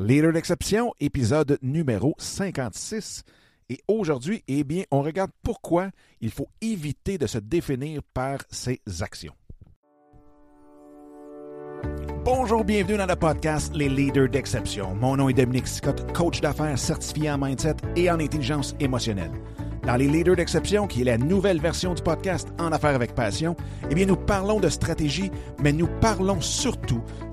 Leader d'exception, épisode numéro 56. Et aujourd'hui, eh bien, on regarde pourquoi il faut éviter de se définir par ses actions. Bonjour, bienvenue dans le podcast Les Leaders d'exception. Mon nom est Dominique Scott, coach d'affaires certifié en mindset et en intelligence émotionnelle. Dans les Leaders d'exception, qui est la nouvelle version du podcast En affaires avec passion, eh bien, nous parlons de stratégie, mais nous parlons surtout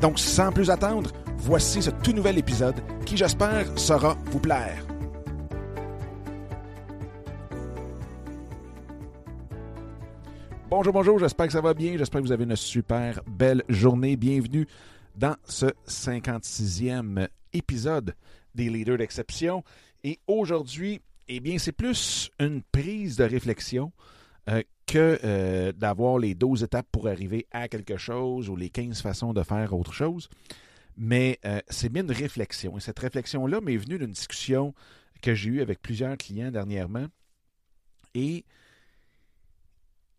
Donc, sans plus attendre, voici ce tout nouvel épisode qui, j'espère, saura vous plaire. Bonjour, bonjour, j'espère que ça va bien, j'espère que vous avez une super belle journée. Bienvenue dans ce 56e épisode des Leaders d'exception. Et aujourd'hui, eh bien, c'est plus une prise de réflexion euh, que euh, d'avoir les 12 étapes pour arriver à quelque chose ou les 15 façons de faire autre chose. Mais euh, c'est bien une réflexion. Et cette réflexion-là m'est venue d'une discussion que j'ai eue avec plusieurs clients dernièrement et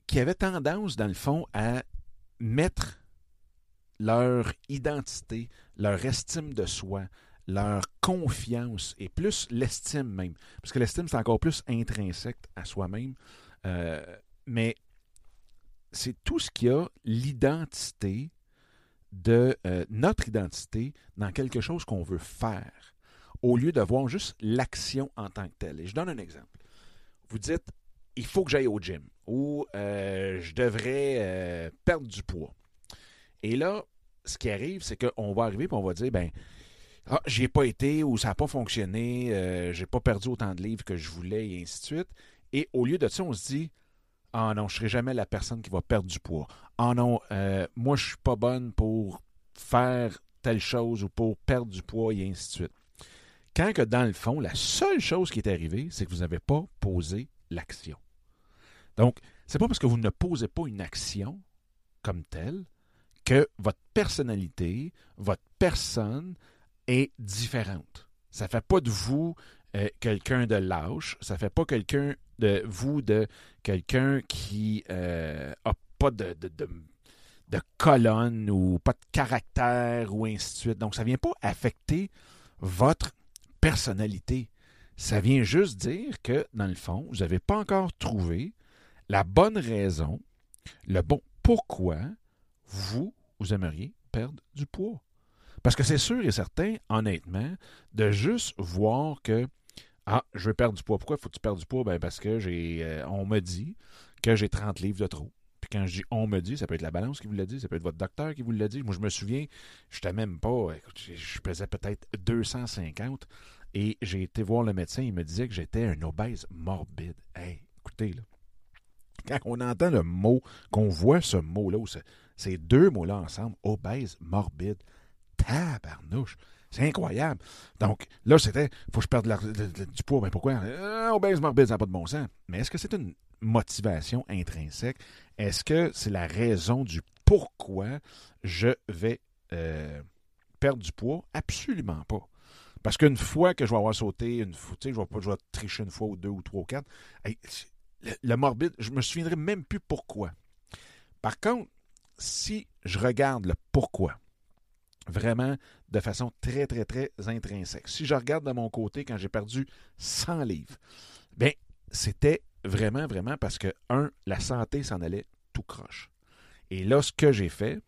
qui avaient tendance, dans le fond, à mettre leur identité, leur estime de soi, leur confiance et plus l'estime même. Parce que l'estime, c'est encore plus intrinsèque à soi-même. Euh, mais c'est tout ce qui a l'identité de euh, notre identité dans quelque chose qu'on veut faire, au lieu de voir juste l'action en tant que telle. Et je donne un exemple. Vous dites, il faut que j'aille au gym ou euh, je devrais perdre du poids. Et là, ce qui arrive, c'est qu'on va arriver et on va dire, ben, ah, j'y ai pas été ou ça n'a pas fonctionné, euh, j'ai pas perdu autant de livres que je voulais et ainsi de suite. Et au lieu de ça, on se dit Ah non, je ne serai jamais la personne qui va perdre du poids. Ah non, euh, moi je suis pas bonne pour faire telle chose ou pour perdre du poids et ainsi de suite. Quand que dans le fond, la seule chose qui est arrivée, c'est que vous n'avez pas posé l'action. Donc, c'est pas parce que vous ne posez pas une action comme telle que votre personnalité, votre personne, est différente. Ça ne fait pas de vous euh, quelqu'un de lâche, ça ne fait pas quelqu'un de vous de quelqu'un qui n'a euh, pas de, colonne ou pas de caractère ou ainsi de suite. Donc, ça ne vient pas affecter votre personnalité. Ça vient juste dire que, dans le fond, vous n'avez pas encore trouvé la bonne raison, le bon pourquoi vous, vous aimeriez perdre du poids. Parce que c'est sûr et certain, honnêtement, de juste voir que Ah, je veux perdre du poids. Pourquoi faut que tu perdes du poids? Ben parce que j'ai euh, on me dit que j'ai 30 livres de trop. Puis quand je dis on me dit, ça peut être la balance qui vous l'a dit, ça peut être votre docteur qui vous l'a dit. Moi, je me souviens, je n'étais même pas, écoute, je pesais peut-être 250 et j'ai été voir le médecin, il me disait que j'étais un obèse morbide. Hey, écoutez, là, quand on entend le mot, qu'on voit ce mot-là, ces deux mots-là ensemble, obèse morbide, tabarnouche. C'est incroyable. Donc, là, c'était, faut que je perde du poids. Mais pourquoi? Euh, obèse morbide, ça n'a pas de bon sens. Mais est-ce que c'est une motivation intrinsèque? Est-ce que c'est la raison du pourquoi je vais euh, perdre du poids? Absolument pas. Parce qu'une fois que je vais avoir sauté, une fois, je vais, pas, je tricher une fois ou deux ou trois ou quatre, le morbide, je me souviendrai même plus pourquoi. Par contre, si je regarde le pourquoi, vraiment de façon très, très, très intrinsèque. Si je regarde de mon côté, quand j'ai perdu 100 livres, bien, c'était vraiment, vraiment parce que, un, la santé s'en allait tout croche. Et là, ce que j'ai fait,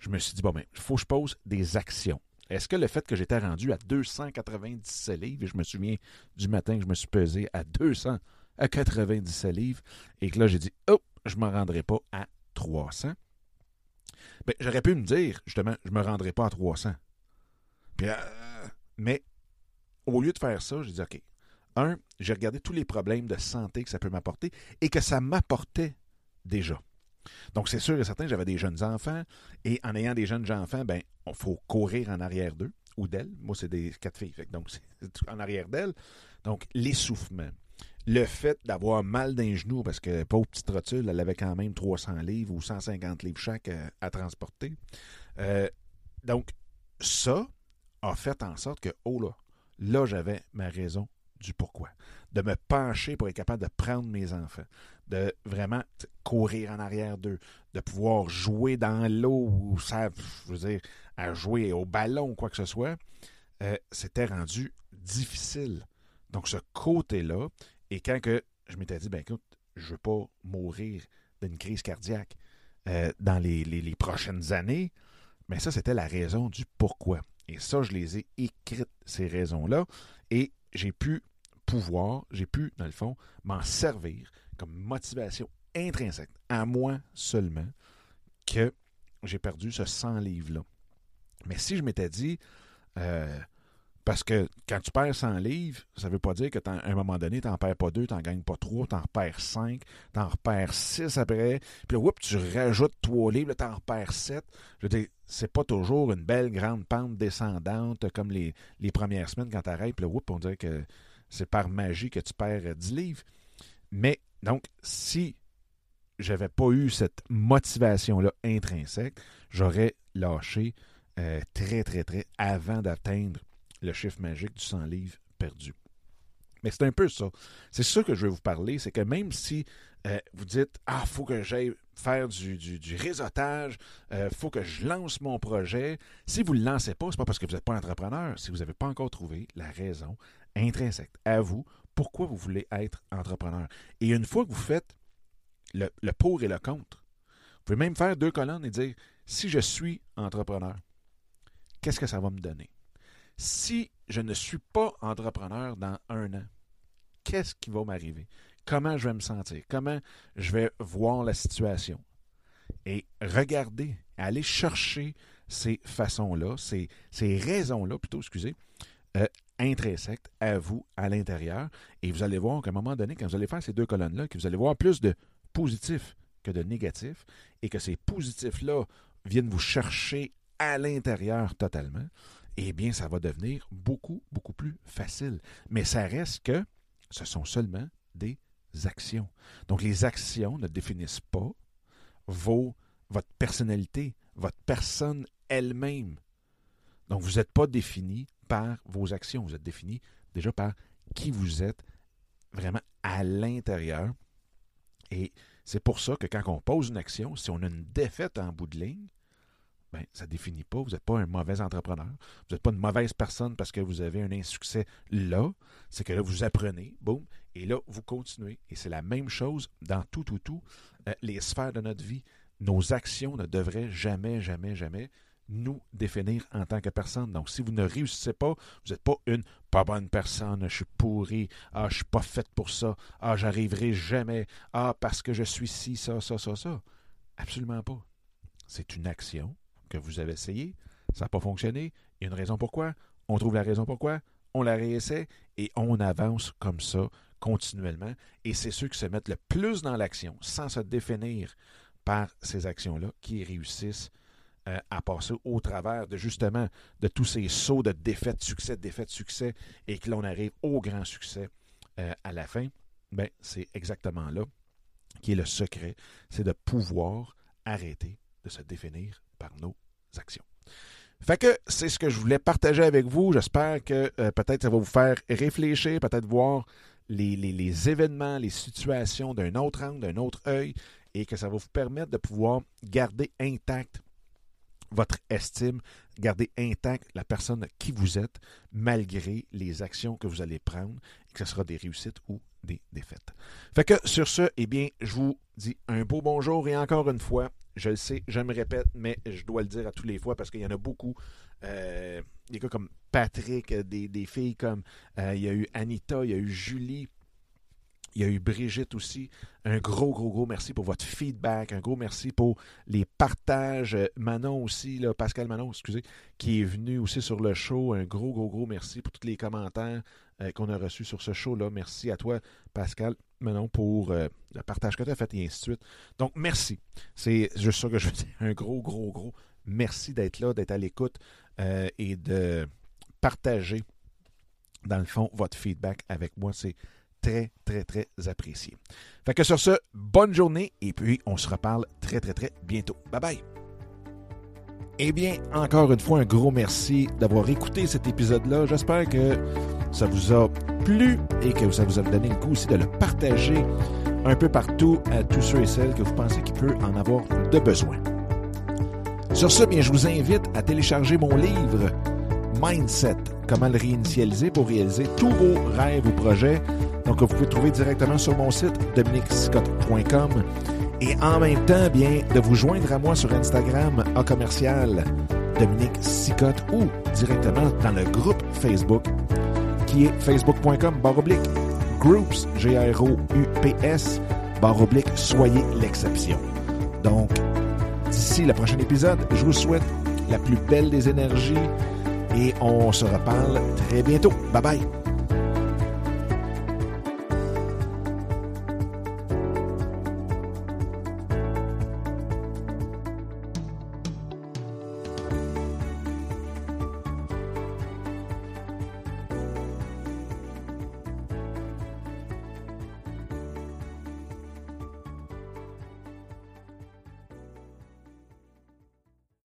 je me suis dit, bon, ben, il faut que je pose des actions. Est-ce que le fait que j'étais rendu à 297 livres, et je me souviens du matin que je me suis pesé à 297 livres, et que là, j'ai dit, oh, je ne me rendrai pas à 300, ben, j'aurais pu me dire, justement, je ne me rendrai pas à 300. Puis, euh, mais au lieu de faire ça, j'ai dit, OK, un, j'ai regardé tous les problèmes de santé que ça peut m'apporter et que ça m'apportait déjà. Donc, c'est sûr et certain, j'avais des jeunes enfants, et en ayant des jeunes enfants, ben, il faut courir en arrière d'eux ou d'elles. Moi, c'est des quatre filles, donc c'est en arrière d'elles. Donc, l'essoufflement. Le fait d'avoir mal d'un genou, parce que pauvre petite rotule, elle avait quand même 300 livres ou 150 livres chaque euh, à, transporter. Euh, donc, ça a fait en sorte que, oh là, là, j'avais ma raison du pourquoi. De me pencher pour être capable de prendre mes enfants, de vraiment courir en arrière d'eux, de pouvoir jouer dans l'eau ou ça, je veux dire, à jouer au ballon ou quoi que ce soit, euh, c'était rendu difficile. Donc, ce côté-là, et quand je m'étais dit, ben écoute, je ne veux pas mourir d'une crise cardiaque euh, dans les, les, prochaines années, mais ça, c'était la raison du pourquoi. Et ça, je les ai écrites, ces raisons-là, et j'ai pu pouvoir, j'ai pu, dans le fond, m'en servir comme motivation intrinsèque à moi seulement que j'ai perdu ce 100 livres-là. Mais si je m'étais dit, euh, parce que quand tu perds 100 livres, ça ne veut pas dire qu'à un moment donné, tu n'en perds pas deux, tu n'en gagnes pas trois, tu en repères cinq, tu en repères six après. Puis là, whoop, tu rajoutes trois livres, tu en repères sept. Je veux dire, c'est pas toujours une belle grande pente descendante comme les, premières semaines quand tu arrêtes. Puis là, on dirait que c'est par magie que tu perds 10 livres. Mais donc, si j'avais pas eu cette motivation-là intrinsèque, j'aurais lâché euh, très, très, très avant d'atteindre le chiffre magique du 100 livres perdu. Mais c'est un peu ça. C'est ça que je vais vous parler, c'est que même si euh, vous dites Ah, faut que j'aille faire du, du, réseautage, euh, faut que je lance mon projet, si vous ne le lancez pas, ce n'est pas parce que vous n'êtes pas entrepreneur, si vous n'avez pas encore trouvé la raison intrinsèque à vous pourquoi vous voulez être entrepreneur? Et une fois que vous faites le, le pour et le contre, vous pouvez même faire deux colonnes et dire si je suis entrepreneur, qu'est-ce que ça va me donner? Si je ne suis pas entrepreneur dans un an, qu'est-ce qui va m'arriver? Comment je vais me sentir? Comment je vais voir la situation? Et regarder, aller chercher ces façons-là, ces, ces raisons-là, plutôt, excusez, euh, intrinsèques à vous, à l'intérieur. Et vous allez voir qu'à un moment donné, quand vous allez faire ces deux colonnes-là, que vous allez voir plus de positifs que de négatifs, et que ces positifs-là viennent vous chercher à l'intérieur totalement, eh bien, ça va devenir beaucoup, beaucoup plus facile. Mais ça reste que ce sont seulement des actions. Donc, les actions ne définissent pas vos, votre personnalité, votre personne elle-même. Donc, vous n'êtes pas défini par vos actions, vous êtes défini déjà par qui vous êtes vraiment à l'intérieur. Et c'est pour ça que quand on pose une action, si on a une défaite en bout de ligne, ben, ça ne définit pas. Vous n'êtes pas un mauvais entrepreneur. Vous n'êtes pas une mauvaise personne parce que vous avez un insuccès là. C'est que là, vous apprenez, boum, et là, vous continuez. Et c'est la même chose dans tout, tout, tout, euh, les sphères de notre vie. Nos actions ne devraient jamais, jamais, jamais nous définir en tant que personne. Donc, si vous ne réussissez pas, vous n'êtes pas une pas bonne personne, je suis pourri, ah, je ne suis pas faite pour ça, ah, j'arriverai jamais, ah, parce que je suis ci, ça, ça, ça, ça. Absolument pas. C'est une action que vous avez essayé, ça n'a pas fonctionné, il y a une raison pourquoi, on trouve la raison pourquoi, on la réessaie et on avance comme ça continuellement. Et c'est ceux qui se mettent le plus dans l'action, sans se définir par ces actions-là, qui réussissent euh, à passer au travers de justement de tous ces sauts de défaite, succès, défaite, succès, et que l'on arrive au grand succès euh, à la fin. Ben, c'est exactement là qui est le secret, c'est de pouvoir arrêter de se définir par nos actions. Fait que c'est ce que je voulais partager avec vous. J'espère que euh, peut-être ça va vous faire réfléchir, peut-être voir les, les, événements, les situations d'un autre angle, d'un autre œil, et que ça va vous permettre de pouvoir garder intact votre estime, garder intact la personne qui vous êtes, malgré les actions que vous allez prendre, et que ce sera des réussites ou des défaites. Fait que sur ce, eh bien, je vous dis un beau bonjour et encore une fois, je le sais, je me répète, mais je dois le dire à tous les fois parce qu'il y en a beaucoup. Euh, des gars comme Patrick, des, filles comme euh, il y a eu Anita, il y a eu Julie, il y a eu Brigitte aussi. Un gros, gros, gros merci pour votre feedback. Un gros merci pour les partages. Manon aussi, Pascal Manon, excusez, qui est venu aussi sur le show. Un gros, gros, gros merci pour tous les commentaires euh, qu'on a reçus sur ce show-là. Merci à toi, Pascal. Maintenant pour euh, le partage que tu as fait et ainsi de suite. Donc, merci. C'est juste ça que je veux dire. Un gros, gros, gros merci d'être là, d'être à l'écoute euh, et de partager, dans le fond, votre feedback avec moi. C'est très, très, très apprécié. Fait que sur ce, bonne journée et puis on se reparle très, très, très bientôt. Bye bye! Eh bien, encore une fois, un gros merci d'avoir écouté cet épisode-là. J'espère que ça vous a plu et que ça vous a donné le coup aussi de le partager un peu partout à tous ceux et celles que vous pensez qu'il peut en avoir de besoin. Sur ce, bien, je vous invite à télécharger mon livre Mindset, comment le réinitialiser pour réaliser tous vos rêves ou projets. Donc, vous pouvez trouver directement sur mon site dominicscott.com et en même temps, bien, de vous joindre à moi sur Instagram à commercial Dominique Sicotte ou directement dans le groupe Facebook facebook.com baroblique groups, G-R-O-U-P-S, baroblique soyez l'exception. Donc, d'ici le prochain épisode, je vous souhaite la plus belle des énergies et on se reparle très bientôt. Bye bye!